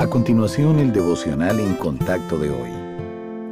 A continuación, el devocional en contacto de hoy.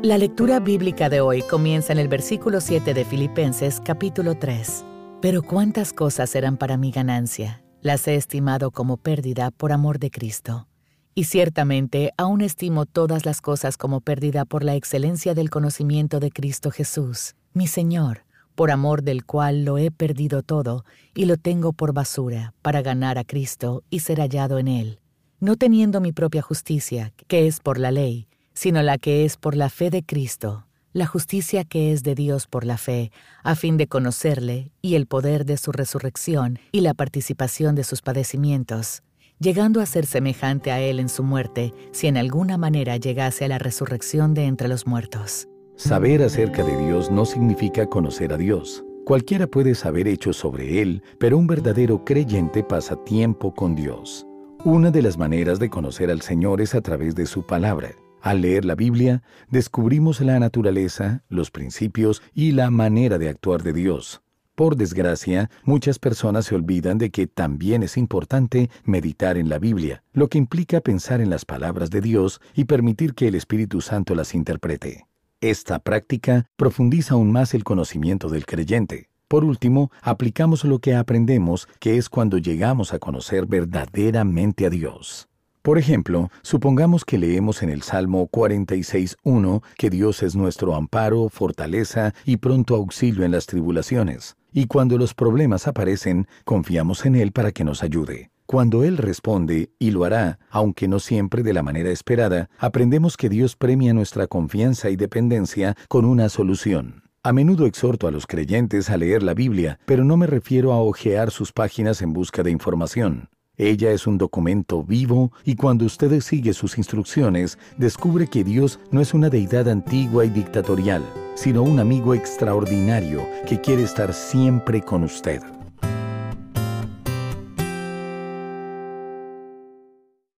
La lectura bíblica de hoy comienza en el versículo 7 de Filipenses capítulo 3. Pero cuántas cosas eran para mi ganancia, las he estimado como pérdida por amor de Cristo. Y ciertamente aún estimo todas las cosas como pérdida por la excelencia del conocimiento de Cristo Jesús, mi Señor, por amor del cual lo he perdido todo y lo tengo por basura, para ganar a Cristo y ser hallado en Él no teniendo mi propia justicia, que es por la ley, sino la que es por la fe de Cristo, la justicia que es de Dios por la fe, a fin de conocerle y el poder de su resurrección y la participación de sus padecimientos, llegando a ser semejante a Él en su muerte, si en alguna manera llegase a la resurrección de entre los muertos. Saber acerca de Dios no significa conocer a Dios. Cualquiera puede saber hechos sobre Él, pero un verdadero creyente pasa tiempo con Dios. Una de las maneras de conocer al Señor es a través de su palabra. Al leer la Biblia, descubrimos la naturaleza, los principios y la manera de actuar de Dios. Por desgracia, muchas personas se olvidan de que también es importante meditar en la Biblia, lo que implica pensar en las palabras de Dios y permitir que el Espíritu Santo las interprete. Esta práctica profundiza aún más el conocimiento del creyente. Por último, aplicamos lo que aprendemos, que es cuando llegamos a conocer verdaderamente a Dios. Por ejemplo, supongamos que leemos en el Salmo 46.1 que Dios es nuestro amparo, fortaleza y pronto auxilio en las tribulaciones, y cuando los problemas aparecen, confiamos en Él para que nos ayude. Cuando Él responde, y lo hará, aunque no siempre de la manera esperada, aprendemos que Dios premia nuestra confianza y dependencia con una solución. A menudo exhorto a los creyentes a leer la Biblia, pero no me refiero a hojear sus páginas en busca de información. Ella es un documento vivo y cuando usted sigue sus instrucciones, descubre que Dios no es una deidad antigua y dictatorial, sino un amigo extraordinario que quiere estar siempre con usted.